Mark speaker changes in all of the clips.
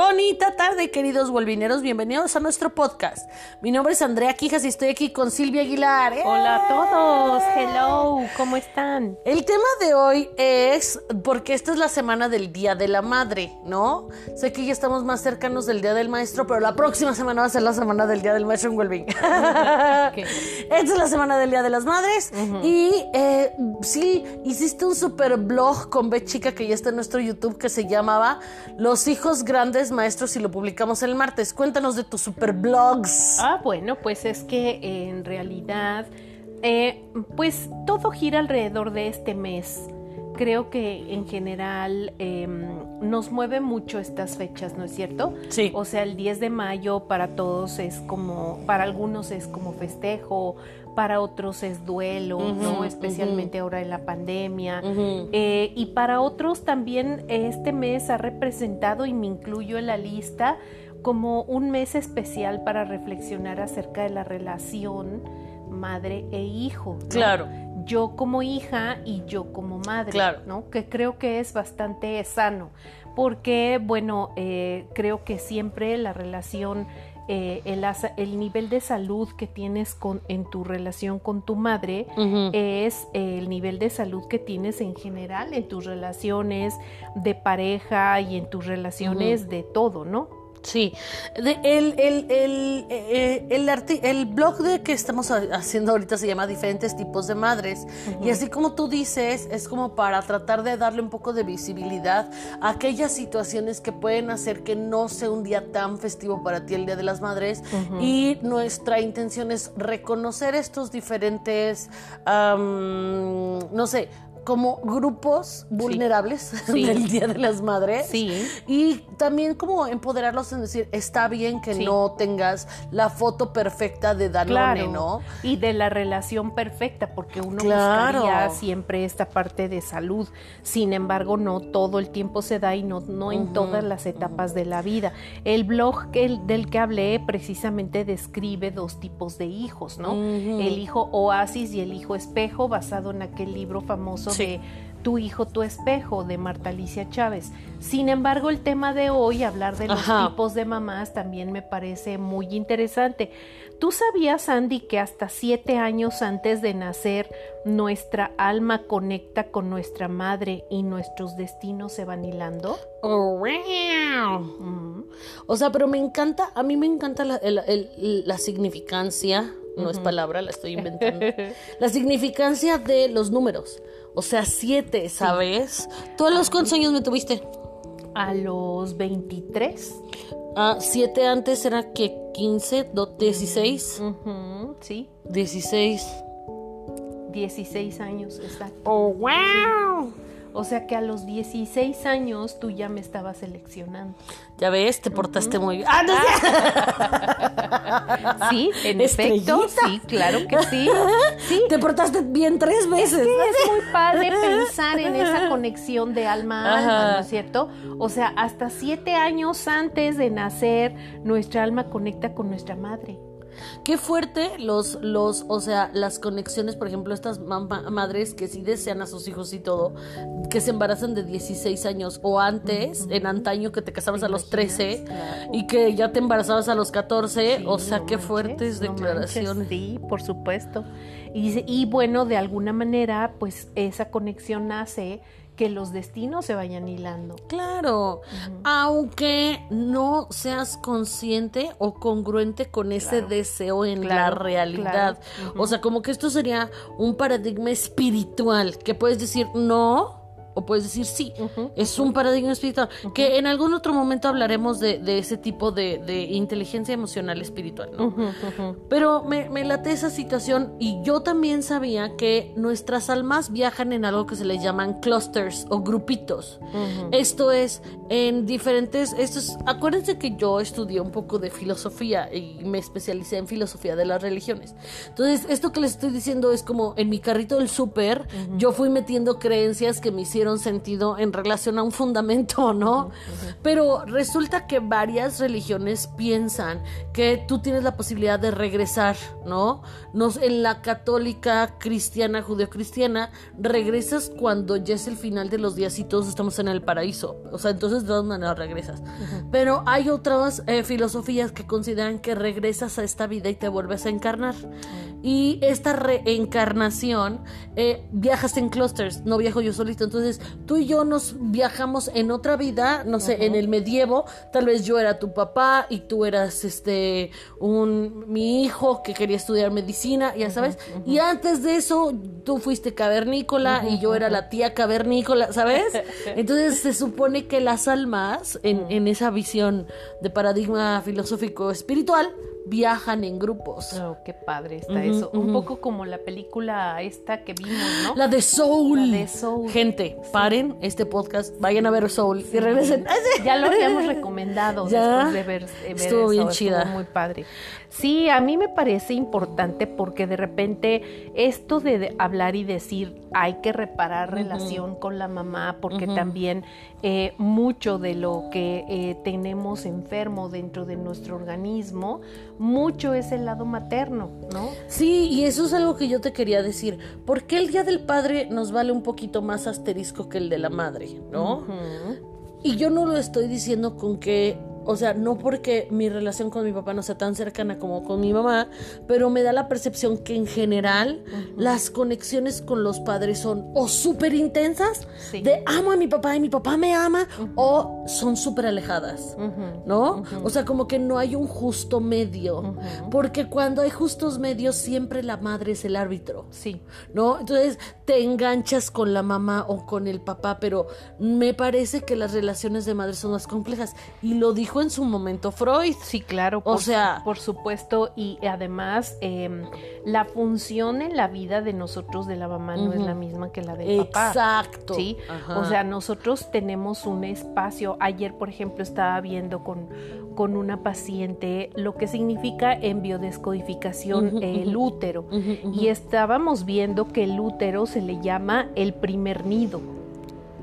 Speaker 1: Bonita tarde, queridos volvineros. Bienvenidos a nuestro podcast. Mi nombre es Andrea Quijas y estoy aquí con Silvia Aguilar. ¡Eh!
Speaker 2: Hola a todos. Hello. ¿Cómo están?
Speaker 1: El tema de hoy es porque esta es la semana del Día de la Madre, ¿no? Sé que ya estamos más cercanos del Día del Maestro, pero la próxima semana va a ser la semana del Día del Maestro en Welving. Esta es la semana del Día de las Madres y eh, sí, hiciste un super blog con B Chica que ya está en nuestro YouTube que se llamaba Los hijos grandes maestros y lo publicamos el martes. Cuéntanos de tus super blogs.
Speaker 2: Ah, bueno, pues es que en realidad, eh, pues todo gira alrededor de este mes. Creo que en general em, nos mueve mucho estas fechas, ¿no es cierto?
Speaker 1: Sí.
Speaker 2: O sea, el 10 de mayo para todos es como, para algunos es como festejo, para otros es duelo, ¿no? Especialmente ahora en la pandemia. Eh, y para otros también este mes ha representado, y me incluyo en la lista, como un mes especial para reflexionar acerca de la relación madre e hijo.
Speaker 1: Claro.
Speaker 2: Yo como hija y yo como madre,
Speaker 1: claro.
Speaker 2: ¿no? Que creo que es bastante sano, porque, bueno, eh, creo que siempre la relación eh, el, nivel de salud que tienes con, en tu relación con tu madre es el nivel de salud que tienes en general en tus relaciones de pareja y en tus relaciones de todo, ¿no?
Speaker 1: Sí, el, el, el, eh, el, blog de que estamos haciendo ahorita se llama Diferentes tipos de madres. Y así como tú dices, es como para tratar de darle un poco de visibilidad a aquellas situaciones que pueden hacer que no sea un día tan festivo para ti el Día de las Madres. Y nuestra intención es reconocer estos diferentes, no sé, como grupos vulnerables del Día de las Madres.
Speaker 2: Sí.
Speaker 1: Y también como empoderarlos en decir, está bien que no tengas la foto perfecta de Danone, ¿no?
Speaker 2: Y de la relación perfecta, porque uno buscaría siempre esta parte de salud. Sin embargo, no todo el tiempo se da y no, no en todas las etapas de la vida. El blog que, del que hablé precisamente describe dos tipos de hijos, ¿no? El hijo oasis y el hijo espejo, basado en aquel libro famoso de Tu hijo, tu espejo de Marta Alicia Chávez. Sin embargo, el tema de hoy, hablar de los tipos de mamás, también me parece muy interesante. ¿Tú sabías, Andy, que hasta siete años antes de nacer, nuestra alma conecta con nuestra madre y nuestros destinos se van hilando?
Speaker 1: Oh, wow. O sea, pero me encanta, a mí me encanta la, la significancia, no es palabra, la estoy inventando, la significancia de los números. O sea, siete, ¿sabes? ¿Tú a los cuántos años me tuviste?
Speaker 2: A los 23.
Speaker 1: Ah, siete antes era que 15, 16.
Speaker 2: sí.
Speaker 1: 16.
Speaker 2: 16 años, exacto.
Speaker 1: ¡Oh, wow!
Speaker 2: O sea que a los 16 años tú ya me estabas seleccionando.
Speaker 1: Ya ves, te portaste muy bien. ¡Ah,
Speaker 2: no! sí, en efecto, sí, claro que sí. sí.
Speaker 1: Te portaste bien tres veces.
Speaker 2: es muy padre pensar en esa conexión de alma a alma, ¿no es cierto? O sea, hasta siete años antes de nacer, nuestra alma conecta con nuestra madre.
Speaker 1: Qué fuerte los, los, o sea, las conexiones, por ejemplo, estas madres que sí desean a sus hijos y todo, que se embarazan de 16 años o antes, en antaño que te casabas a los 13 y que ya te embarazabas a los 14, o sea, qué fuertes declaraciones.
Speaker 2: sí, por supuesto. Y, y bueno, de alguna manera, pues esa conexión nace que los destinos se vayan hilando.
Speaker 1: Claro, aunque no seas consciente o congruente con ese deseo en la realidad. O sea, como que esto sería un paradigma espiritual, que puedes decir, no, o puedes decir sí, es un paradigma espiritual, que en algún otro momento hablaremos de, ese tipo de, inteligencia emocional espiritual, ¿no? Pero me, me, late esa situación y yo también sabía que nuestras almas viajan en algo que se les llaman clusters o grupitos. Esto es en diferentes, esto es, acuérdense que yo estudié un poco de filosofía y me especialicé en filosofía de las religiones. Entonces, esto que les estoy diciendo es como en mi carrito del súper, yo fui metiendo creencias que me hicieron hicieron sentido en relación a un fundamento, ¿no? Pero resulta que varias religiones piensan que tú tienes la posibilidad de regresar, ¿no? Nos, en la católica, cristiana, judeocristiana, regresas cuando ya es el final de los días y todos estamos en el paraíso. O sea, entonces de todas maneras regresas. Pero hay otras eh, filosofías que consideran que regresas a esta vida y te vuelves a encarnar. Y esta reencarnación eh, viajas en clusters, no viajo yo solito. Entonces tú y yo nos viajamos en otra vida, no sé, en el medievo, tal vez yo era tu papá y tú eras este un mi hijo que quería estudiar medicina, ya sabes. Y antes de eso tú fuiste cavernícola y yo era la tía cavernícola, ¿sabes? Entonces se supone que las almas en, en esa visión de paradigma filosófico espiritual viajan en grupos.
Speaker 2: Oh, qué padre está eso. Un poco como la película esta que vimos, ¿no?
Speaker 1: La de Soul. La de Soul. Gente, paren este podcast, vayan a ver Soul y regresen.
Speaker 2: Ya lo habíamos recomendado después de ver,
Speaker 1: Estuvo bien chida.
Speaker 2: muy padre. Sí, a mí me parece importante porque de repente esto de hablar y decir hay que reparar relación con la mamá porque también eh, mucho de lo que eh, tenemos enfermo dentro de nuestro organismo, mucho es el lado materno, ¿no?
Speaker 1: Sí, y eso es algo que yo te quería decir. ¿Por qué el Día del Padre nos vale un poquito más asterisco que el de la madre, ¿no? Y yo no lo estoy diciendo con que o sea, no porque mi relación con mi papá no sea tan cercana como con mi mamá, pero me da la percepción que en general las conexiones con los padres son o súper intensas, de amo a mi papá y mi papá me ama, o son súper alejadas, ¿no? O sea, como que no hay un justo medio, porque cuando hay justos medios siempre la madre es el árbitro,
Speaker 2: sí.
Speaker 1: ¿no? Entonces te enganchas con la mamá o con el papá, pero me parece que las relaciones de madre son más complejas y lo dijo en su momento Freud.
Speaker 2: Sí, claro. O sea, por supuesto. Y además, em, la función en la vida de nosotros de la mamá no es la misma que la del
Speaker 1: papá. Exacto.
Speaker 2: Sí. O sea, nosotros tenemos un espacio. Ayer, por ejemplo, estaba viendo con, con una paciente lo que significa en biodescodificación el útero. Y estábamos viendo que el útero se le llama el primer nido.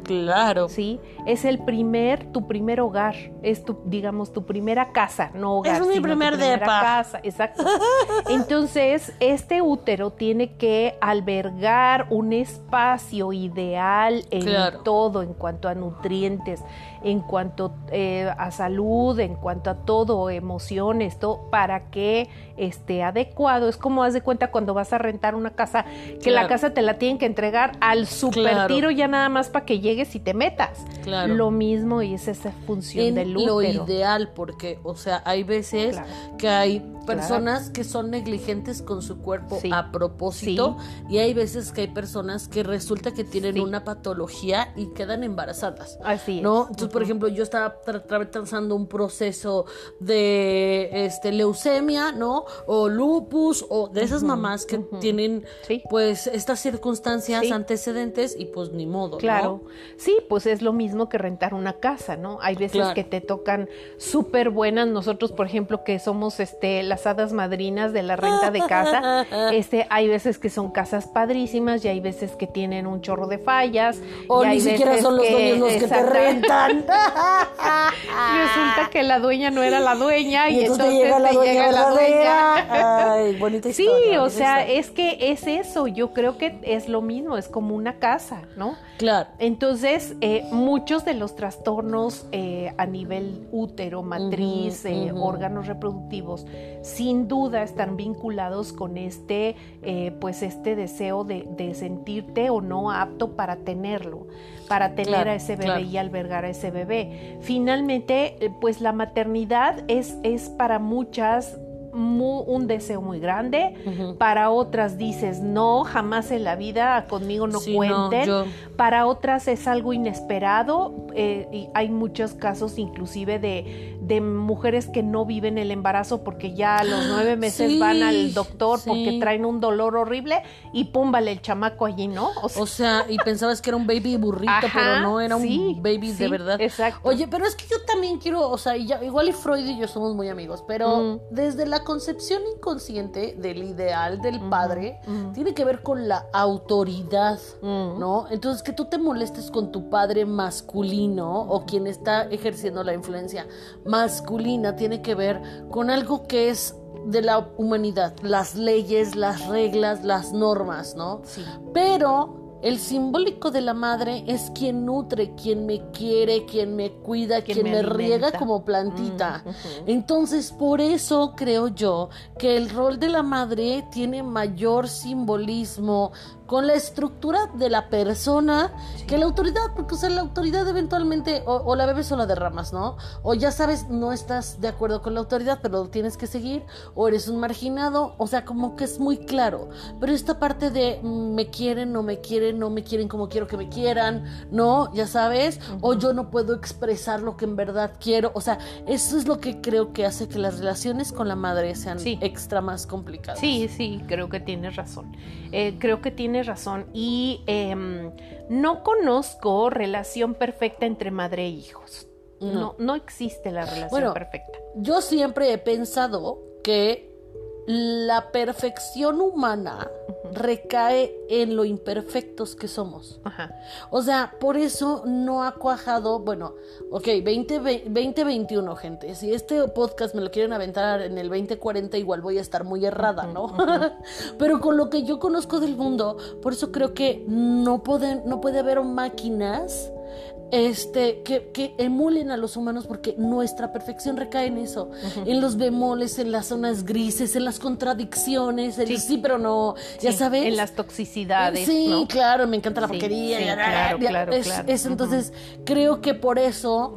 Speaker 1: Claro.
Speaker 2: Sí, es el primer, tu primer hogar, es tu, digamos, tu primera casa, no hogar.
Speaker 1: Es mi primer depa.
Speaker 2: casa, exacto. Entonces, este útero tiene que albergar un espacio ideal en todo, en cuanto a nutrientes, en cuanto eh, a salud, en cuanto a todo, emociones, todo, para que esté adecuado. Es como haz de cuenta cuando vas a rentar una casa, que la casa te la tienen que entregar al super tiro ya nada más para que llegues y te metas. Claro. Lo mismo y es esa función del útero.
Speaker 1: Lo ideal, porque, o sea, hay veces que hay personas que son negligentes con su cuerpo a propósito y hay veces que hay personas que resulta que tienen una patología y quedan embarazadas.
Speaker 2: Así
Speaker 1: ¿no? Entonces, por ejemplo, yo estaba atravesando un proceso de este leucemia, ¿no? O lupus o de esas mamás que tienen pues estas circunstancias antecedentes y pues ni modo,
Speaker 2: Claro. Sí, pues es lo mismo que rentar una casa, ¿no? Hay veces que te tocan súper buenas, nosotros, por ejemplo, que somos este la hadas madrinas de la renta de casa. Este, hay veces que son casas padrísimas y hay veces que tienen un chorro de fallas.
Speaker 1: O ni siquiera son los dueños los que te rentan.
Speaker 2: Resulta que la dueña no era la dueña y, entonces, te
Speaker 1: llega la dueña. Ay, bonita
Speaker 2: historia, Sí, o sea, es que es eso. Yo creo que es lo mismo, es como una casa, ¿no?
Speaker 1: Claro.
Speaker 2: Entonces, eh, muchos de los trastornos eh, a nivel útero, matriz, eh, órganos reproductivos, sin duda están vinculados con este, pues este deseo de, sentirte o no apto para tenerlo, para tener a ese bebé y albergar a ese bebé. Finalmente, pues la maternidad es, es para muchas un deseo muy grande, para otras dices, no, jamás en la vida, conmigo no cuenten, para otras es algo inesperado, eh, y hay muchos casos inclusive de, de mujeres que no viven el embarazo porque ya a los nueve meses van al doctor porque traen un dolor horrible y pum, vale el chamaco allí, ¿no?
Speaker 1: O sea, y pensabas que era un baby burrito, pero no era un baby de verdad.
Speaker 2: Exacto.
Speaker 1: Oye, pero es que yo también quiero, o sea, igual y Freud y yo somos muy amigos, pero mm. desde la concepción inconsciente del ideal del padre, tiene que ver con la autoridad, ¿no? Entonces, que tú te molestes con tu padre masculino o quien está ejerciendo la influencia masculina tiene que ver con algo que es de la humanidad, las leyes, las reglas, las normas, ¿no?
Speaker 2: Sí.
Speaker 1: Pero el simbólico de la madre es quien nutre, quien me quiere, quien me cuida, quien, me, riega como plantita. Mm, Entonces, por eso creo yo que el rol de la madre tiene mayor simbolismo, con la estructura de la persona que la autoridad, porque o sea, la autoridad eventualmente o, la bebes o la derramas, ¿no? O ya sabes, no estás de acuerdo con la autoridad, pero lo tienes que seguir, o eres un marginado, o sea, como que es muy claro. Pero esta parte de mm, me quieren, no me quieren, no me quieren como quiero que me quieran, ¿no? Ya sabes, o yo no puedo expresar lo que en verdad quiero, o sea, eso es lo que creo que hace que las relaciones con la madre sean extra más complicadas.
Speaker 2: Sí, sí, creo que tienes razón. Eh, creo que tienes razón. Y em, no conozco relación perfecta entre madre e hijos. No, no, existe la relación perfecta.
Speaker 1: Yo siempre he pensado que la perfección humana recae en lo imperfectos que somos. O sea, por eso no ha cuajado, bueno, ok, 2021, gente. Si este podcast me lo quieren aventar en el 2040, igual voy a estar muy errada, ¿no? Pero con lo que yo conozco del mundo, por eso creo que no, pueden, no puede haber máquinas este, que, que, emulen a los humanos porque nuestra perfección recae en eso, en los bemoles, en las zonas grises, en las contradicciones, el sí, pero no, ya sabes.
Speaker 2: En las toxicidades.
Speaker 1: Sí, claro, me encanta la porquería.
Speaker 2: claro, claro,
Speaker 1: es, entonces, creo que por eso...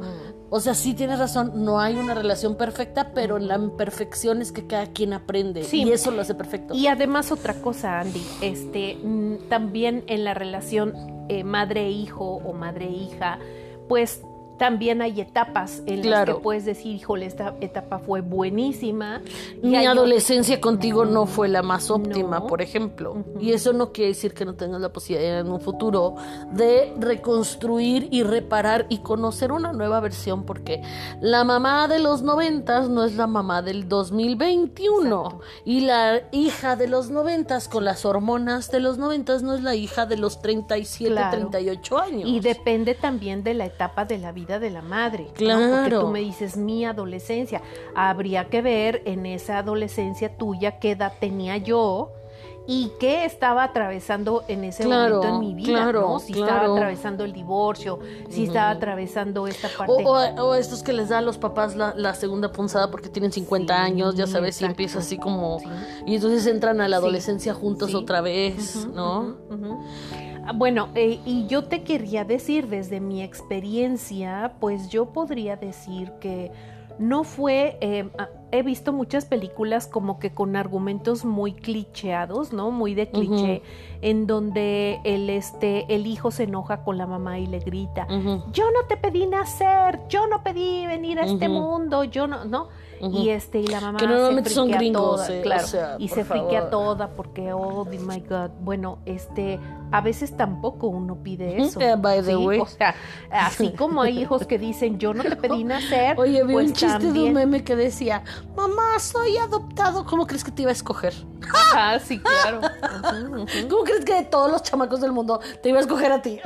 Speaker 1: O sea, sí tienes razón, no hay una relación perfecta, pero la imperfección es que cada quien aprende y eso lo hace perfecto.
Speaker 2: Y además otra cosa, Andy, este, mm, también en la relación eh, madre-hijo o madre-hija, pues también hay etapas en las que puedes decir, híjole, esta etapa fue buenísima.
Speaker 1: Mi adolescencia contigo no fue la más óptima, por ejemplo. Y eso no quiere decir que no tengas la posibilidad en un futuro de reconstruir y reparar y conocer una nueva versión, porque la mamá de los noventas no es la mamá del 2021. Y la hija de los noventas con las hormonas de los noventas no es la hija de los 37, 38 años.
Speaker 2: Y depende también de la etapa de la vida de la madre.
Speaker 1: Claro.
Speaker 2: Porque tú me dices mi adolescencia. Habría que ver en esa adolescencia tuya qué edad tenía yo y qué estaba atravesando en ese momento en mi vida, ¿no? Si estaba atravesando el divorcio, si estaba atravesando esta parte.
Speaker 1: O, estos que les da a los papás la, segunda punzada porque tienen 50 años, ya sabes, y empieza así como... Y entonces entran a la adolescencia juntos otra vez, ¿no?
Speaker 2: Bueno, eh, y yo te quería decir desde mi experiencia, pues yo podría decir que no fue, eh, ah, he visto muchas películas como que con argumentos muy clicheados, ¿no? Muy de cliché, en donde el, este, el hijo se enoja con la mamá y le grita, yo no te pedí nacer, yo no pedí venir a este mundo, yo no, ¿no? Y este, y la mamá
Speaker 1: que normalmente se son gringos,
Speaker 2: toda, claro, y se friquea toda porque, oh my God, bueno, este, a veces tampoco uno pide eso.
Speaker 1: by the way.
Speaker 2: O sea, así como hay hijos que dicen, yo no te pedí nacer.
Speaker 1: Oye, vi un pues chiste de un meme que decía, mamá, soy adoptado, ¿cómo crees que te iba a escoger?
Speaker 2: Ah, sí, claro.
Speaker 1: ¿Cómo crees que de todos los chamacos del mundo te iba a escoger a ti?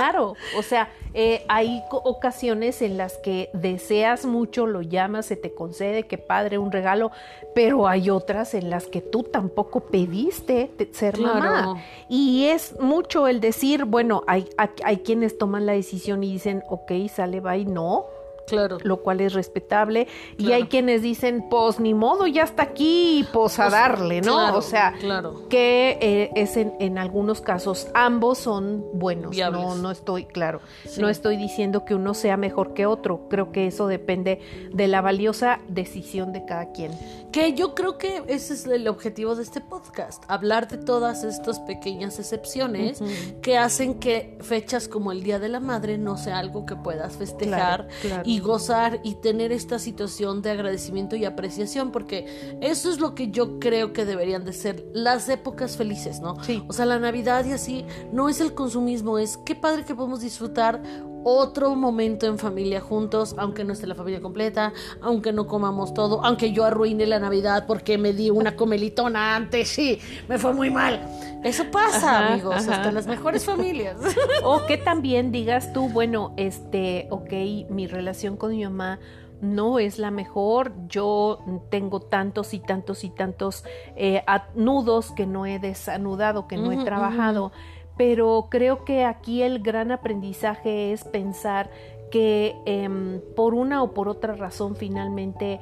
Speaker 2: Claro, o sea, eh, hay ocasiones en las que deseas mucho, lo llamas, se te concede, que padre, un regalo, pero hay otras en las que tú tampoco pediste ser mamá. Y es mucho el decir, bueno, hay, hay, quienes toman la decisión y dicen, ok, sale, y no
Speaker 1: Claro.
Speaker 2: Lo cual es respetable. Y hay quienes dicen, pues ni modo, ya está aquí, pues a darle, ¿no? o sea,
Speaker 1: claro.
Speaker 2: que eh, es en, algunos casos, ambos son buenos. No, no estoy, claro, no estoy diciendo que uno sea mejor que otro. Creo que eso depende de la valiosa decisión de cada quien.
Speaker 1: Que yo creo que ese es el objetivo de este podcast, hablar de todas estas pequeñas excepciones que hacen que fechas como el Día de la Madre no sea algo que puedas festejar y gozar y tener esta situación de agradecimiento y apreciación, porque eso es lo que yo creo que deberían de ser las épocas felices, ¿no? O sea, la Navidad y así no es el consumismo, es qué padre que podemos disfrutar otro momento en familia juntos, aunque no esté la familia completa, aunque no comamos todo, aunque yo arruine la Navidad porque me di una comelitona antes, sí, me fue muy mal. Eso pasa, amigos, hasta las mejores familias.
Speaker 2: O que también digas tú, bueno, este, ok, mi relación con mi mamá no es la mejor, yo tengo tantos y tantos y tantos eh, nudos que no he desanudado, que no he trabajado pero creo que aquí el gran aprendizaje es pensar que em, por una o por otra razón finalmente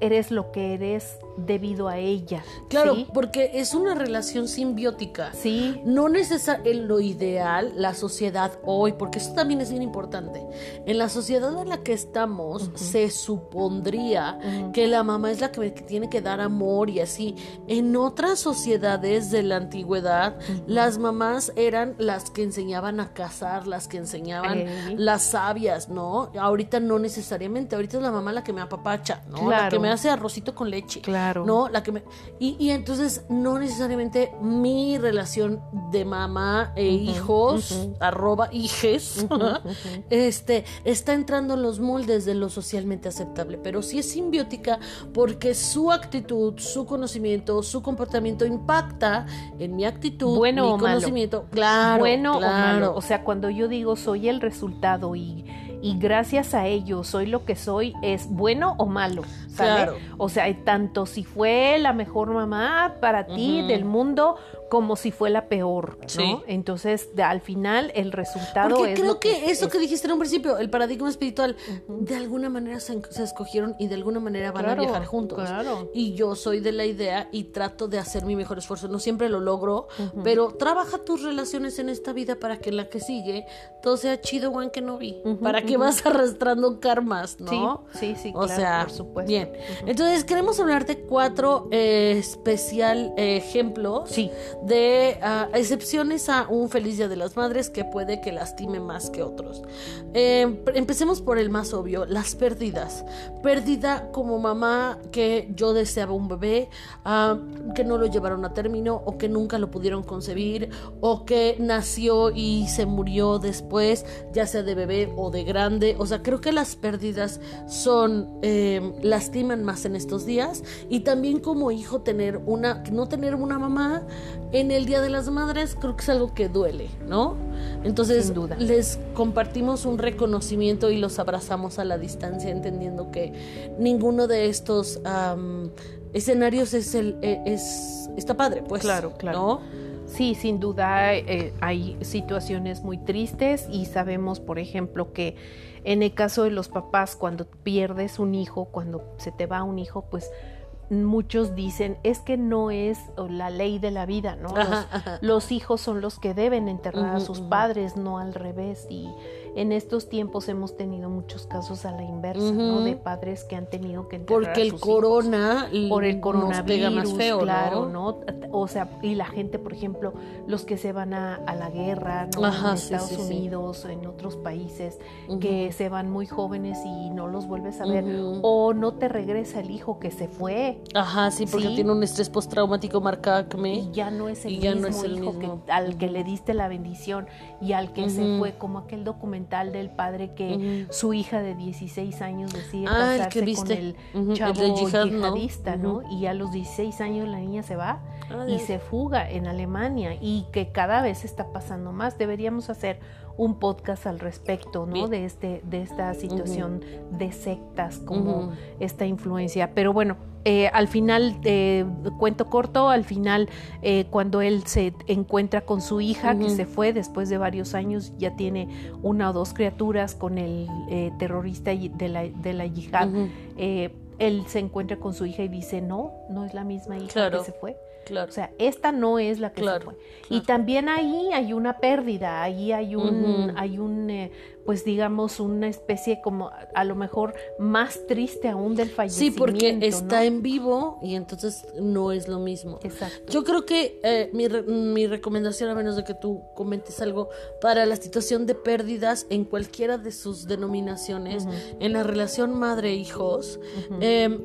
Speaker 2: eres lo que eres debido a ella.
Speaker 1: Claro, porque es una relación simbiótica.
Speaker 2: Sí.
Speaker 1: No necesariamente lo ideal, la sociedad hoy, porque eso también es bien importante. En la sociedad en la que estamos, se supondría que la mamá es la que tiene que dar amor y así. En otras sociedades de la antigüedad, las mamás eran las que enseñaban a casar, las que enseñaban las sabias, ¿no? Ahorita no necesariamente, ahorita es la mamá la que me apapacha, ¿no? La que me hace arrocito con leche.
Speaker 2: Claro.
Speaker 1: ¿No? La que me... y, entonces no necesariamente mi relación de mamá e hijos, arroba hijes, este, está entrando en los moldes de lo socialmente aceptable, pero sí es simbiótica porque su actitud, su conocimiento, su comportamiento impacta en mi actitud,
Speaker 2: bueno
Speaker 1: mi conocimiento. Claro.
Speaker 2: Bueno o malo. O sea, cuando yo digo soy el resultado y y gracias a ello soy lo que soy, es bueno o malo. Claro. O sea, tanto si fue la mejor mamá para ti del mundo como si fue la peor, ¿no? Entonces, al final el resultado
Speaker 1: Porque creo que, eso que dijiste en un principio, el paradigma espiritual, de alguna manera se, escogieron y de alguna manera van a viajar juntos.
Speaker 2: Claro.
Speaker 1: Y yo soy de la idea y trato de hacer mi mejor esfuerzo. No siempre lo logro, pero trabaja tus relaciones en esta vida para que en la que sigue todo sea chido, Juan, que no vi. Para que vas arrastrando karmas, ¿no?
Speaker 2: Sí, sí, sí
Speaker 1: o sea, por supuesto. Bien. Entonces, queremos hablarte cuatro eh, especial ejemplos
Speaker 2: sí.
Speaker 1: De ah, excepciones a un feliz día de las madres que puede que lastime más que otros. Eh, empecemos por el más obvio, las pérdidas. Pérdida como mamá que yo deseaba un bebé, ah, que no lo llevaron a término o que nunca lo pudieron concebir o que nació y se murió después, ya sea de bebé o de grande. O sea, creo que las pérdidas son, eh, lastiman más en estos días y también como hijo tener una, no tener una mamá en el Día de las Madres creo que es algo que duele, ¿no? Entonces les compartimos un reconocimiento y los abrazamos a la distancia entendiendo que ninguno de estos escenarios es el e, es está padre, pues.
Speaker 2: Claro, claro. Sí, sin duda eh, hay situaciones muy tristes y sabemos, por ejemplo, que en el caso de los papás, cuando pierdes un hijo, cuando se te va un hijo, pues muchos dicen es que no es la ley de la vida, ¿no? Los, hijos son los que deben enterrar a sus padres, no al revés. Y en estos tiempos hemos tenido muchos casos a la inversa, ¿no? De padres que han tenido que
Speaker 1: enterrar porque a sus el corona
Speaker 2: por el coronavirus,
Speaker 1: más feo,
Speaker 2: claro, ¿no? O sea, y la gente, por ejemplo, los que se van a, la guerra, ¿no? en Estados Unidos, en otros países, que se van muy jóvenes y no los vuelves a ver, o no te regresa el hijo que se fue.
Speaker 1: Ajá, sí, porque tiene un estrés postraumático marcado
Speaker 2: y ya no es el mismo hijo Que, al que le diste la bendición y al que se fue, como aquel del padre que su hija de 16 años decide ah, casarse con el chavo yihadista, ¿no? Y a los 16 años la niña se va y se fuga en Alemania y que cada vez está pasando más. Deberíamos hacer un podcast al respecto, ¿no? De este, de esta situación de sectas como esta influencia. Pero bueno, eh, al final, eh, cuento corto, al final, eh, cuando él se encuentra con su hija, que se fue después de varios años, ya tiene una o dos criaturas con el terrorista de la, de la yihad, él se encuentra con su hija y dice, no, no es la misma hija que se fue O sea, esta no es la que se fue. Y también ahí hay una pérdida, ahí hay un, hay un eh, pues digamos, una especie como a lo mejor más triste aún del fallecimiento.
Speaker 1: Sí, porque está en vivo y entonces no es lo mismo.
Speaker 2: Exacto.
Speaker 1: Yo creo que eh, mi, mi recomendación, a menos de que tú comentes algo, para la situación de pérdidas en cualquiera de sus denominaciones, en la relación madre-hijos, em,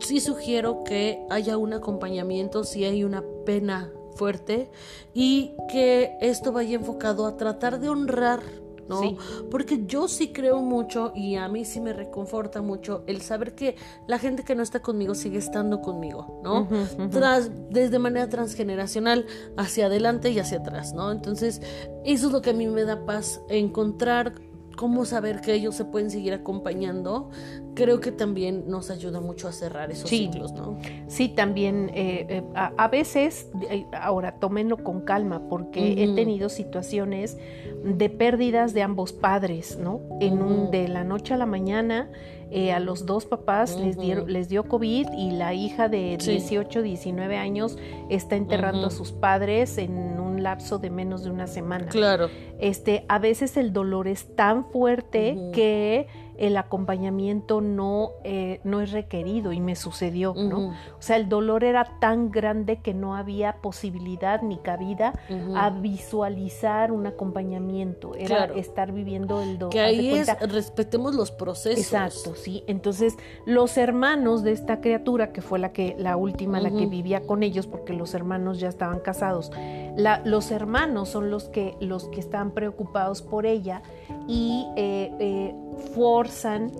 Speaker 1: sí sugiero que haya un acompañamiento si hay una pena fuerte y que esto vaya enfocado a tratar de honrar ¿no? Porque yo sí creo mucho y a mí sí me reconforta mucho el saber que la gente que no está conmigo sigue estando conmigo, ¿no? Tras, desde manera transgeneracional hacia adelante y hacia atrás, ¿no? Entonces, eso es lo que a mí me da paz, encontrar cómo saber que ellos se pueden seguir acompañando, creo que también nos ayuda mucho a cerrar esos ciclos, ¿no?
Speaker 2: Sí, también eh, eh, a, veces, eh, ahora tómenlo con calma, porque he tenido situaciones de pérdidas de ambos padres, ¿no? En un, de la noche a la mañana eh, a los dos papás les, les dio COVID y la hija de 18, 19 años está enterrando a sus padres en un lapso de menos de una semana.
Speaker 1: Claro.
Speaker 2: Este, a veces el dolor es tan fuerte que el acompañamiento no, eh, no es requerido y me sucedió, ¿no? O sea, el dolor era tan grande que no había posibilidad ni cabida a visualizar un acompañamiento, era estar viviendo el dolor.
Speaker 1: Que ahí es, respetemos los procesos.
Speaker 2: Exacto, sí. Entonces, los hermanos de esta criatura, que fue la que, la última, la que vivía con ellos, porque los hermanos ya estaban casados, la, los hermanos son los que, los que están preocupados por ella y eh, eh, forzan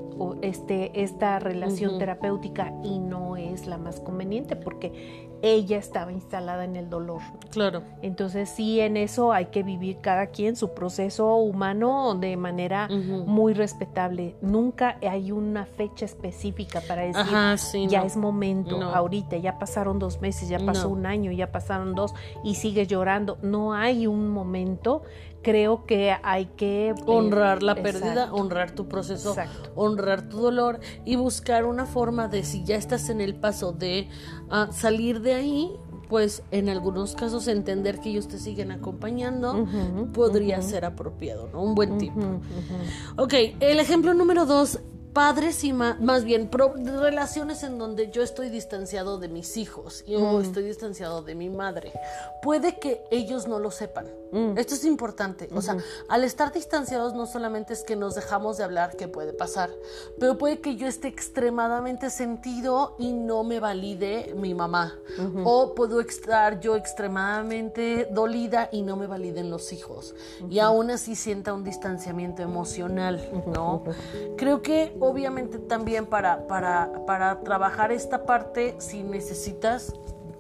Speaker 2: este, esta relación terapéutica y no es la más conveniente porque ella estaba instalada en el dolor.
Speaker 1: Claro.
Speaker 2: Entonces sí, en eso hay que vivir cada quien su proceso humano de manera muy respetable. Nunca hay una fecha específica para decir ya es momento, ahorita, ya pasaron dos meses, ya pasó un año, ya pasaron dos y sigues llorando. No hay un momento creo que hay que
Speaker 1: eh, honrar la pérdida, honrar tu proceso, honrar tu dolor y buscar una forma de si ya estás en el paso de ah, salir de ahí, pues en algunos casos entender que ellos te siguen acompañando podría ser apropiado, ¿no? Un buen tip. Ok, el ejemplo número dos, padres y más, bien relaciones en donde yo estoy distanciado de mis hijos y yo estoy distanciado de mi madre. Puede que ellos no lo sepan Mm. Esto es importante. O sea, al estar distanciados no solamente es que nos dejamos de hablar, que puede pasar, pero puede que yo esté extremadamente sentido y no me valide mi mamá. O puedo estar yo extremadamente dolida y no me validen los hijos. Y aún así sienta un distanciamiento emocional, ¿no? Creo que obviamente también para, para, para trabajar esta parte, si necesitas,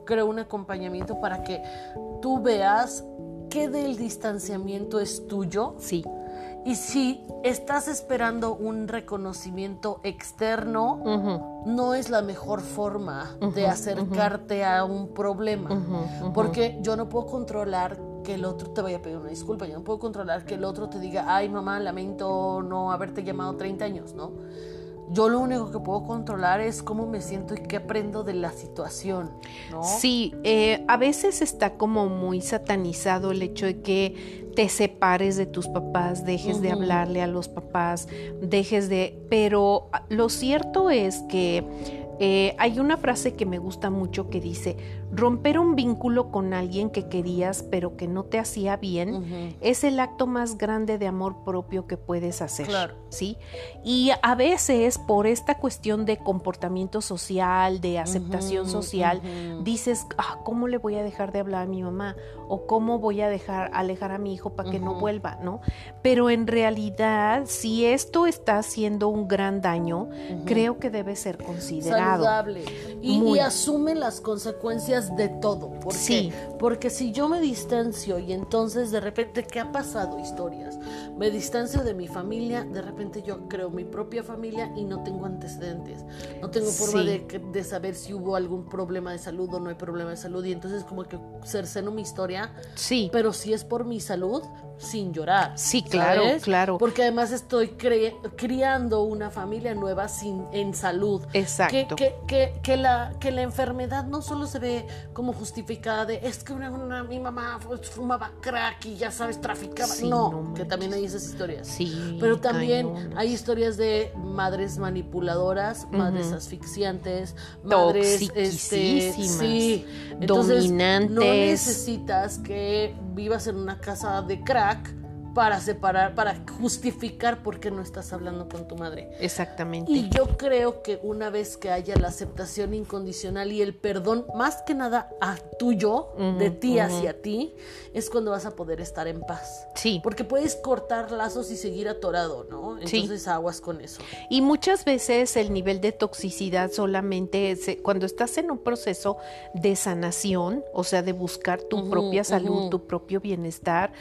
Speaker 1: creo un acompañamiento para que tú veas qué del distanciamiento es tuyo.
Speaker 2: Sí.
Speaker 1: Y si estás esperando un reconocimiento externo, no es la mejor forma de acercarte a un problema. Porque yo no puedo controlar que el otro te vaya a pedir una disculpa. Yo no puedo controlar que el otro te diga, ay mamá, lamento no haberte llamado 30 años, ¿no? Yo lo único que puedo controlar es cómo me siento y qué aprendo de la situación, ¿no?
Speaker 2: Sí, eh, a veces está como muy satanizado el hecho de que te separes de tus papás, dejes de hablarle a los papás, dejes de... Pero lo cierto es que eh, hay una frase que me gusta mucho que dice, romper un vínculo con alguien que querías pero que no te hacía bien es el acto más grande de amor propio que puedes hacer.
Speaker 1: Claro.
Speaker 2: ¿sí? Y a veces por esta cuestión de comportamiento social, de aceptación social, dices, ah, ¿cómo le voy a dejar de hablar a mi mamá? ¿O cómo voy a dejar alejar a mi hijo para que no vuelva? ¿no? Pero en realidad, si esto está haciendo un gran daño, creo que debe ser considerado.
Speaker 1: Y, asume las consecuencias de todo. ¿Por sí. Porque si yo me distancio y entonces de repente, ¿qué ha pasado? Historias. Me distancio de mi familia, de repente yo creo mi propia familia y no tengo antecedentes. No tengo forma de, saber si hubo algún problema de salud o no hay problema de salud. Y entonces como que cerceno mi historia.
Speaker 2: Sí.
Speaker 1: Pero si es por mi salud, sin llorar.
Speaker 2: Sí, claro, claro.
Speaker 1: Porque además estoy criando una familia nueva sin, en salud.
Speaker 2: Exacto.
Speaker 1: Que, que, que, la, que la enfermedad no solo se ve como justificada de es que una, mi mamá fumaba crack y ya sabes, traficaba. no, que también hay esas historias.
Speaker 2: Sí.
Speaker 1: Pero también hay historias de madres manipuladoras, madres asfixiantes, madres este, sí.
Speaker 2: dominantes.
Speaker 1: No necesitas que vivas en una casa de crack back. Para separar, para justificar por qué no estás hablando con tu madre.
Speaker 2: Exactamente.
Speaker 1: Y yo creo que una vez que haya la aceptación incondicional y el perdón, más que nada a tuyo, de ti hacia ti, es cuando vas a poder estar en paz.
Speaker 2: Sí.
Speaker 1: Porque puedes cortar lazos y seguir atorado, ¿no? Entonces aguas con eso.
Speaker 2: Y muchas veces el nivel de toxicidad solamente es cuando estás en un proceso de sanación, o sea, de buscar tu propia salud, tu propio bienestar,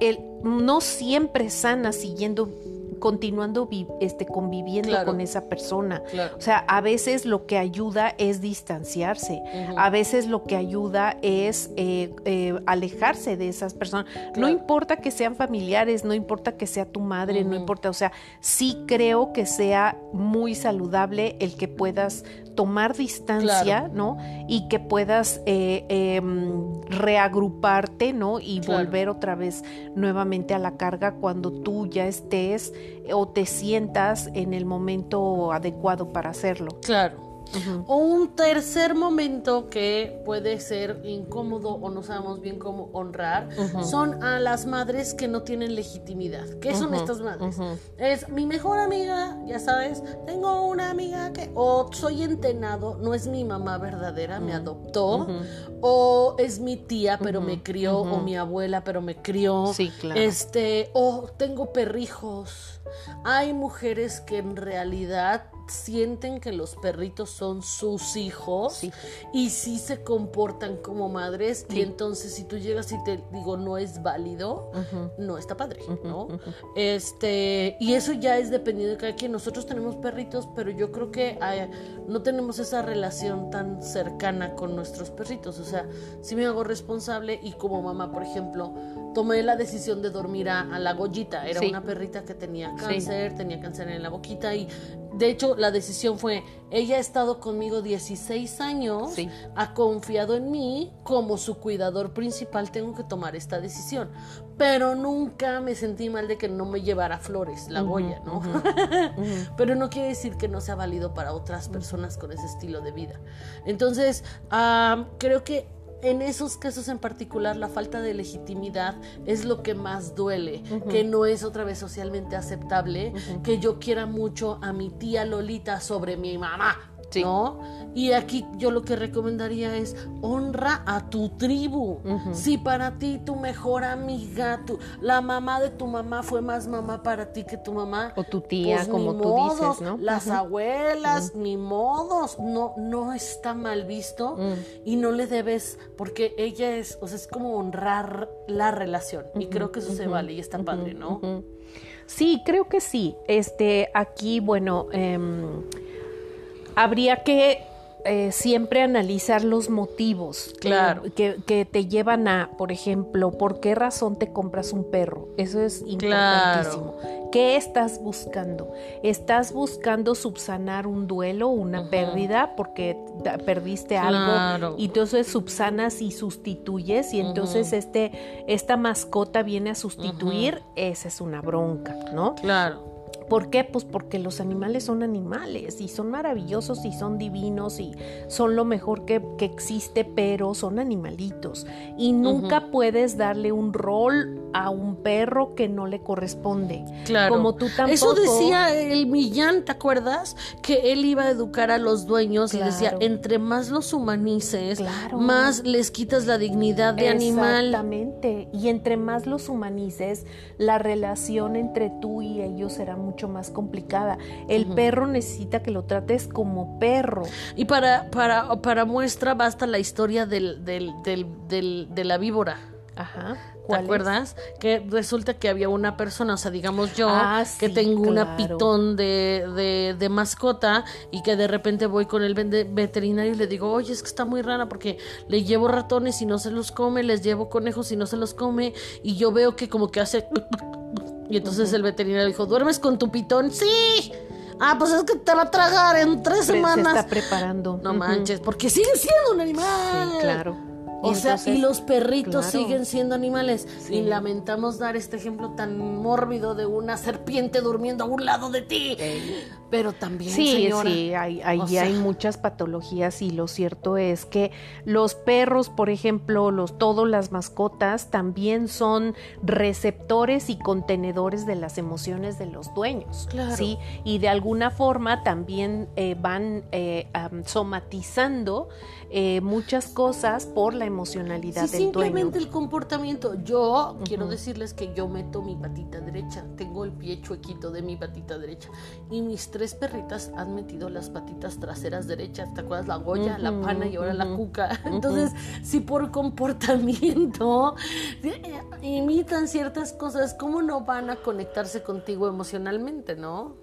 Speaker 2: el no siempre sana siguiendo continuando este, conviviendo con esa persona. O sea, a veces lo que ayuda es distanciarse, a veces lo que ayuda es eh, eh, alejarse de esas personas. No importa que sean familiares, no importa que sea tu madre, no importa, o sea, sí creo que sea muy saludable el que puedas tomar distancia, ¿no? Y que puedas eh, em, reagruparte, ¿no? Y volver otra vez nuevamente a la carga cuando tú ya estés o te sientas en el momento adecuado para hacerlo.
Speaker 1: Claro. O un tercer momento que puede ser incómodo o no sabemos bien cómo honrar son a las madres que no tienen legitimidad. ¿Qué son estas madres? Es mi mejor amiga, ya sabes, tengo una amiga que o soy entenado, no es mi mamá verdadera, me adoptó, o es mi tía pero me crió, o mi abuela pero me crió.
Speaker 2: Sí, claro.
Speaker 1: Este, o tengo perrijos. Hay mujeres que en realidad sienten que los perritos son sus hijos y sí se comportan como madres y entonces si tú llegas y te digo no es válido, no está padre, ¿no? Este, y eso ya es dependiendo de cada quien. Nosotros tenemos perritos, pero yo creo que no tenemos esa relación tan cercana con nuestros perritos, o sea, si me hago responsable y como mamá, por ejemplo, tomé la decisión de dormir a, la Goyita, era una perrita que tenía cáncer, tenía cáncer en la boquita y de hecho, la decisión fue, ella ha estado conmigo 16 años, ha confiado en mí, como su cuidador principal tengo que tomar esta decisión. Pero nunca me sentí mal de que no me llevara flores, la Goya, ¿no? Pero no quiere decir que no sea válido para otras personas con ese estilo de vida. Entonces, creo que en esos casos en particular la falta de legitimidad es lo que más duele, que no es otra vez socialmente aceptable que yo quiera mucho a mi tía Lolita sobre mi mamá. ¿No? Y aquí yo lo que recomendaría es honra a tu tribu. Si para ti tu mejor amiga, tu, la mamá de tu mamá fue más mamá para ti que tu mamá.
Speaker 2: O tu tía, pues como tú dices, ¿no?
Speaker 1: Las abuelas, ni modos. No, no está mal visto y no le debes, porque ella es, o sea, es como honrar la relación. Y creo que eso se vale y está padre, ¿no?
Speaker 2: Sí, creo que sí. Este, aquí, bueno, eh, habría que eh, siempre analizar los motivos
Speaker 1: claro.
Speaker 2: que, te llevan a, por ejemplo, ¿por qué razón te compras un perro? Eso es importantísimo. ¿Qué estás buscando? ¿Estás buscando subsanar un duelo, una pérdida, porque perdiste algo? Y entonces subsanas y sustituyes, y entonces este, esta mascota viene a sustituir, esa es una bronca, ¿no?
Speaker 1: Claro.
Speaker 2: ¿Por qué? Pues porque los animales son animales y son maravillosos y son divinos y son lo mejor que, existe, pero son animalitos. Y nunca puedes darle un rol a un perro que no le corresponde.
Speaker 1: Claro.
Speaker 2: Como tú tampoco.
Speaker 1: Eso decía el Millán, ¿te acuerdas? Que él iba a educar a los dueños y decía, entre más los humanices, más les quitas la dignidad de animal.
Speaker 2: Exactamente. Y entre más los humanices, la relación entre tú y ellos será mucho más complicada. El perro necesita que lo trates como perro.
Speaker 1: Y para, para, para muestra basta la historia del, del, del, de la víbora
Speaker 2: Ajá.
Speaker 1: ¿Te acuerdas? Que resulta que había una persona, o sea, digamos yo, ah, que tengo una pitón de, de, mascota y que de repente voy con el veterinario y le digo, oye, es que está muy rara porque le llevo ratones y no se los come, les llevo conejos y no se los come, y yo veo que como que hace... Y entonces el veterinario dijo, ¿duermes con tu pitón? Sí. Ah, pues es que te va a tragar en tres semanas.
Speaker 2: Se está preparando.
Speaker 1: No manches, porque sigue siendo un animal.
Speaker 2: Sí, claro.
Speaker 1: O sea, y los perritos siguen siendo animales. Y lamentamos dar este ejemplo tan mórbido de una serpiente durmiendo a un lado de ti. Pero también,
Speaker 2: sí, sí, hay, hay, hay muchas patologías y lo cierto es que los perros, por ejemplo, los todas las mascotas también son receptores y contenedores de las emociones de los dueños, claro. sí, y de alguna forma también eh, van eh, somatizando eh, muchas cosas por la emocionalidad
Speaker 1: sí, simplemente el comportamiento. Yo quiero decirles que yo meto mi patita derecha, tengo el pie chuequito de mi patita derecha y mis tres perritas han metido las patitas traseras derechas, ¿te acuerdas? La Goya, la Pana y ahora la Cuca. Entonces, si por comportamiento imitan ciertas cosas, ¿cómo no van a conectarse contigo emocionalmente, no?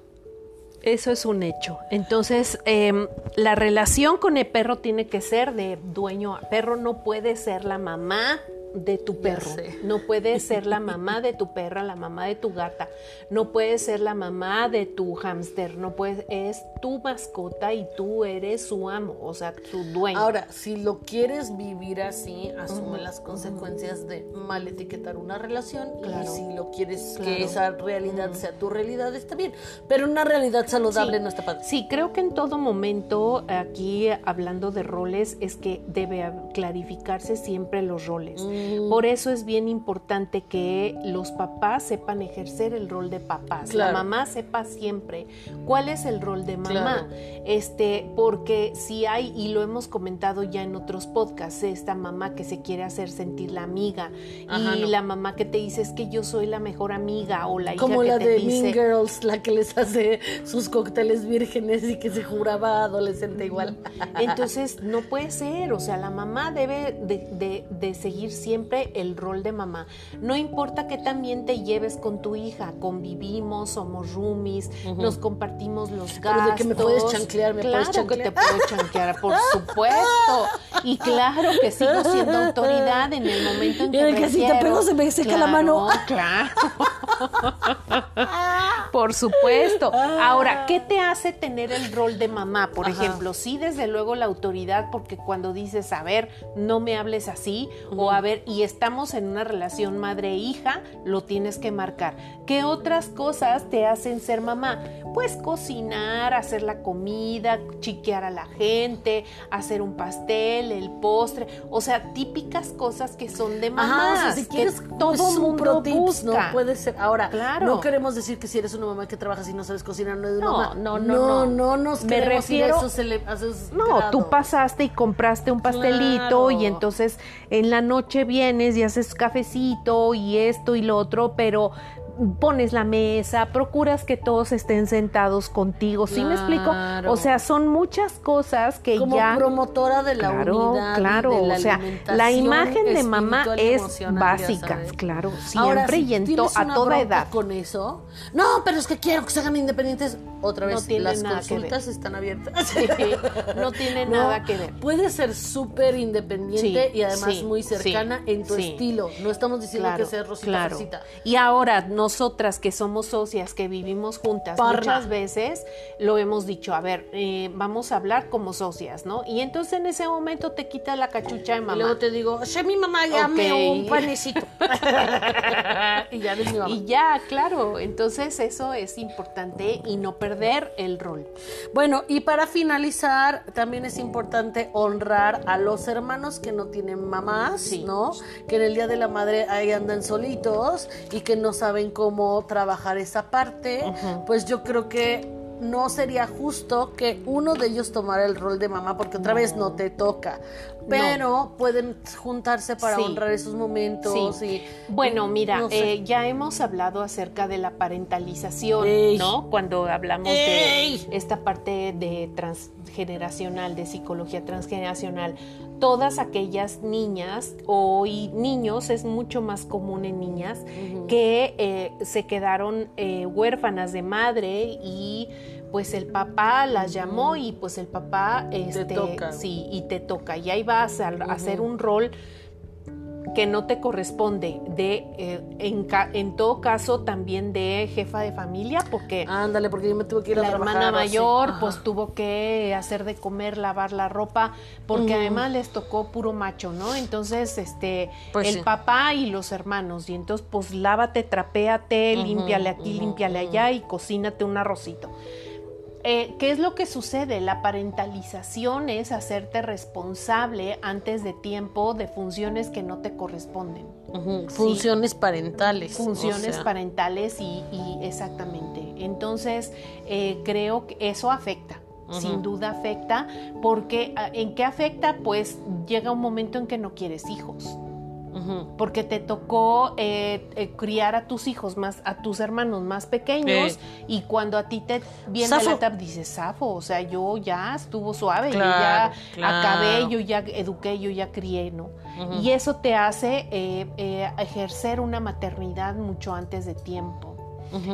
Speaker 2: Eso es un hecho. Entonces, em, la relación con el perro tiene que ser de dueño a perro, no puede ser la mamá de tu perro. No puede ser la mamá de tu perra, la mamá de tu gata. No puede ser la mamá de tu hámster. No puede, es tu mascota y tú eres su amo, o sea, tu dueño.
Speaker 1: Ahora, si lo quieres vivir así, asume las consecuencias de mal etiquetar una relación. Y si lo quieres que esa realidad sea tu realidad, está bien. Pero una realidad saludable no está padre.
Speaker 2: Sí, creo que en todo momento, aquí hablando de roles, es que debe clarificarse siempre los roles. Por eso es bien importante que los papás sepan ejercer el rol de papás. La mamá sepa siempre cuál es el rol de mamá. Este, porque si hay, y lo hemos comentado ya en otros podcasts, esta mamá que se quiere hacer sentir la amiga y la mamá que te dice es que yo soy la mejor amiga o la hija
Speaker 1: Como la
Speaker 2: de
Speaker 1: Mean Girls, la que les hace sus cócteles vírgenes y que se juraba adolescente igual.
Speaker 2: Entonces, no puede ser, o sea, la mamá debe de, de seguir siempre siempre el rol de mamá. No importa que también te lleves con tu hija, convivimos, somos roomies, nos compartimos los gastos.
Speaker 1: de que me puedes chanclear, me
Speaker 2: claro
Speaker 1: puedes
Speaker 2: que te puedo chanquear, por supuesto. Y claro que sigo siendo autoridad en el momento en que, y que
Speaker 1: si te pego se me seca la mano.
Speaker 2: Claro. por supuesto. Ahora, ¿qué te hace tener el rol de mamá? Por ejemplo, sí, desde luego la autoridad, porque cuando dices, a ver, no me hables así, o a ver, y estamos en una relación madre-hija, lo tienes que marcar. ¿Qué otras cosas te hacen ser mamá? Pues cocinar, hacer la comida, chiquear a la gente, hacer un pastel, el postre, o sea, típicas cosas que son de mamá.
Speaker 1: si quieres todo mundo busca. no puede ser. Ahora, claro. no queremos decir que si eres una mamá que trabaja y no sabes cocinar no es no, mamá.
Speaker 2: No, no, no,
Speaker 1: no, nos
Speaker 2: me refiero. eso se le, no, tú pasaste y compraste un pastelito y entonces en la noche vienes y haces cafecito y esto y lo otro, pero pones la mesa, procuras que todos estén sentados contigo, ¿sí me explico? O sea, son muchas cosas que
Speaker 1: Como
Speaker 2: ya
Speaker 1: promotora de la unidad,
Speaker 2: claro,
Speaker 1: de la
Speaker 2: o sea, la imagen de mamá es básica, claro, siempre y en a toda edad.
Speaker 1: Con eso, no, pero es que quiero que se hagan independientes. Otra vez, las consultas están abiertas.
Speaker 2: no tiene nada que ver.
Speaker 1: Puede ser súper independiente y además muy cercana en tu estilo. No estamos diciendo que sea Rosita claro.
Speaker 2: Y ahora no nosotras que somos socias, que vivimos juntas, muchas veces lo hemos dicho, a ver, eh, vamos a hablar como socias, ¿no? Y entonces en ese momento te quita la cachucha de mamá.
Speaker 1: Y luego te digo, oye, mi mamá ya me un panecito.
Speaker 2: y ya eres mi mamá. Y ya, claro, entonces eso es importante y no perder el rol.
Speaker 1: Bueno, y para finalizar, también es importante honrar a los hermanos que no tienen mamás, ¿no? Que en el Día de la Madre ahí andan solitos y que no saben cómo trabajar esa parte, pues yo creo que no sería justo que uno de ellos tomara el rol de mamá, porque otra vez no te toca. Pero pueden juntarse para honrar esos momentos. Y,
Speaker 2: bueno, mira, eh, ya hemos hablado acerca de la parentalización, ¿no? Cuando hablamos de esta parte de transgeneracional, de psicología transgeneracional todas aquellas niñas o niños, es mucho más común en niñas, que eh, se quedaron eh, huérfanas de madre y pues el papá las llamó y pues el papá este,
Speaker 1: toca.
Speaker 2: sí y te toca. Y ahí vas a, hacer un rol que no te corresponde, de eh, en, en, todo caso también de jefa de familia, porque
Speaker 1: ándale, porque yo me tuve que ir a
Speaker 2: la hermana mayor, pues tuvo que hacer de comer, lavar la ropa, porque además les tocó puro macho, ¿no? Entonces, este, pues el papá y los hermanos, y entonces pues lávate, trapéate, límpiale aquí, límpiale allá y cocínate un arrocito. Eh, ¿Qué es lo que sucede? La parentalización es hacerte responsable antes de tiempo de funciones que no te corresponden.
Speaker 1: Funciones parentales.
Speaker 2: Funciones parentales y, exactamente. Entonces, eh, creo que eso afecta. Sin duda afecta, porque ah, ¿en qué afecta? Pues llega un momento en que no quieres hijos porque te tocó eh, eh, criar a tus hijos más, a tus hermanos más pequeños y cuando a ti te viene la etapa dices, Safo, o sea, yo ya estuvo suave, yo ya acabé, yo ya eduqué, yo ya crié, ¿no? Y eso te hace eh, ejercer una maternidad mucho antes de tiempo.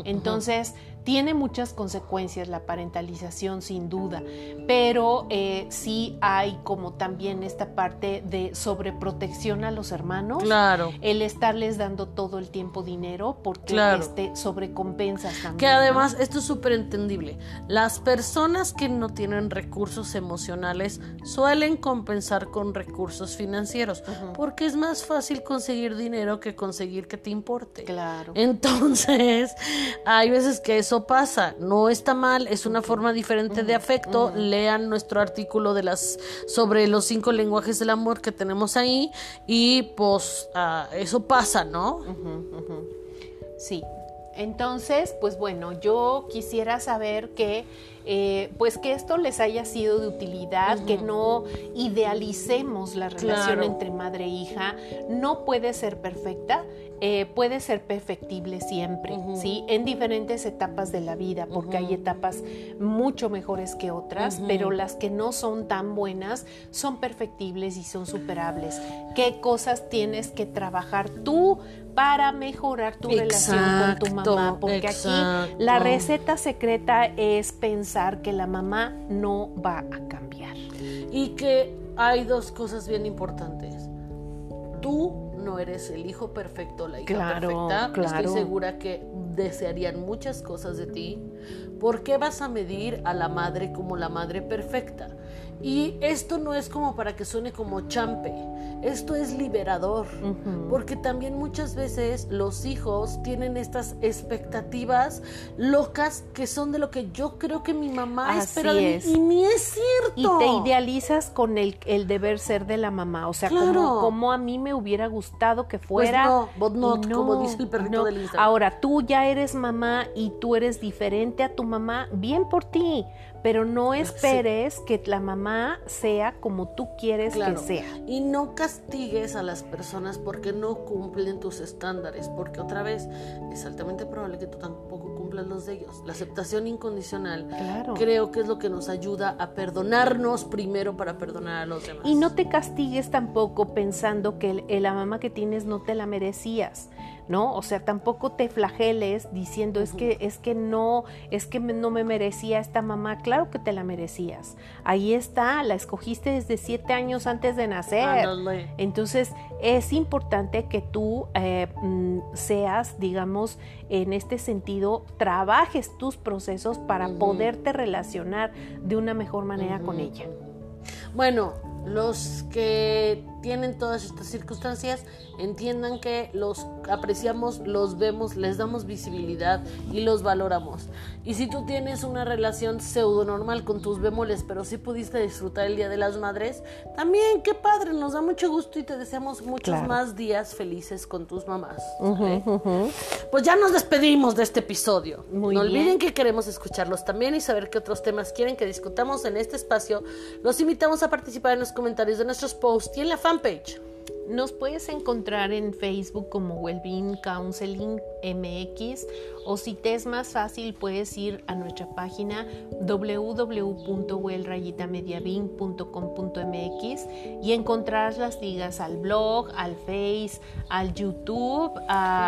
Speaker 2: Entonces, tiene muchas consecuencias la parentalización, sin duda, pero eh, sí hay como también esta parte de sobreprotección a los hermanos.
Speaker 1: Claro.
Speaker 2: El estarles dando todo el tiempo dinero porque este, sobrecompensas también.
Speaker 1: Que además, esto es súper entendible. Las personas que no tienen recursos emocionales suelen compensar con recursos financieros porque es más fácil conseguir dinero que conseguir que te importe.
Speaker 2: Claro.
Speaker 1: Entonces, hay veces que eso pasa, no está mal, es una forma diferente de afecto. Lean nuestro artículo de las sobre los cinco lenguajes del amor que tenemos ahí y pues ah, eso pasa, ¿no?
Speaker 2: Sí. Entonces, pues bueno, yo quisiera saber que eh, pues que esto les haya sido de utilidad, que no idealicemos la relación entre madre e hija, no puede ser perfecta, eh, puede ser perfectible siempre, ¿sí? En diferentes etapas de la vida, porque hay etapas mucho mejores que otras, pero las que no son tan buenas son perfectibles y son superables. ¿Qué cosas tienes que trabajar tú para mejorar tu relación con tu mamá? Porque aquí la receta secreta es pensar que la mamá no va a cambiar.
Speaker 1: Y que hay dos cosas bien importantes. Tú no eres el hijo perfecto, la hija perfecta. Estoy segura que desearían muchas cosas de ti. ¿Por qué vas a medir a la madre como la madre perfecta? Y esto no es como para que suene como champe, esto es liberador, porque también muchas veces los hijos tienen estas expectativas locas que son de lo que yo creo que mi mamá espera de mí y ni es cierto.
Speaker 2: Y te idealizas con el, el deber ser de la mamá, o sea, como, a mí me hubiera gustado que pues fuera.
Speaker 1: Pues no, but not, como dice el perrito del Instagram.
Speaker 2: Ahora, tú ya eres mamá y tú eres diferente a tu mamá, bien por ti, pero no esperes que la mamá sea como tú quieres que sea.
Speaker 1: Y no castigues a las personas porque no cumplen tus estándares, porque otra vez es altamente probable que tú tampoco cumplas los de ellos. La aceptación incondicional creo que es lo que nos ayuda a perdonarnos primero para perdonar a los demás.
Speaker 2: Y no te castigues tampoco pensando que la mamá que tienes no te la merecías. ¿No? O sea, tampoco te flageles diciendo es que es que no, es que no me merecía esta mamá. Claro que te la merecías. Ahí está, la escogiste desde siete años antes de nacer. Entonces es importante que tú eh, mm, seas, digamos, en este sentido, trabajes tus procesos para poderte relacionar de una mejor manera con ella.
Speaker 1: Bueno, los que tienen todas estas circunstancias entiendan que los apreciamos, los vemos, les damos visibilidad y los valoramos. Y si tú tienes una relación pseudo normal con tus bemoles, pero sí pudiste disfrutar el Día de las Madres, también qué padre, nos da mucho gusto y te deseamos muchos más días felices con tus mamás. Pues ya nos despedimos de este episodio. no olviden que queremos escucharlos también y saber qué otros temas quieren que discutamos en este espacio. Los invitamos a participar en los comentarios de nuestros posts y en la fanpage.
Speaker 2: Nos puedes encontrar en Facebook como Wellbeing Counseling MX o si te es más fácil puedes ir a nuestra página www.wellrayitamediabing.com.mx y encontrar las ligas al blog, al Face, al YouTube,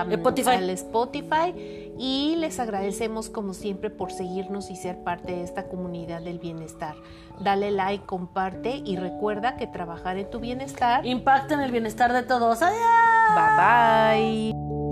Speaker 1: Spotify.
Speaker 2: al Spotify y les agradecemos como siempre por seguirnos y ser parte de esta comunidad del bienestar. Dale like, comparte y recuerda que trabajar en tu bienestar
Speaker 1: impacta en el bienestar de todos. Adiós.
Speaker 2: Bye bye.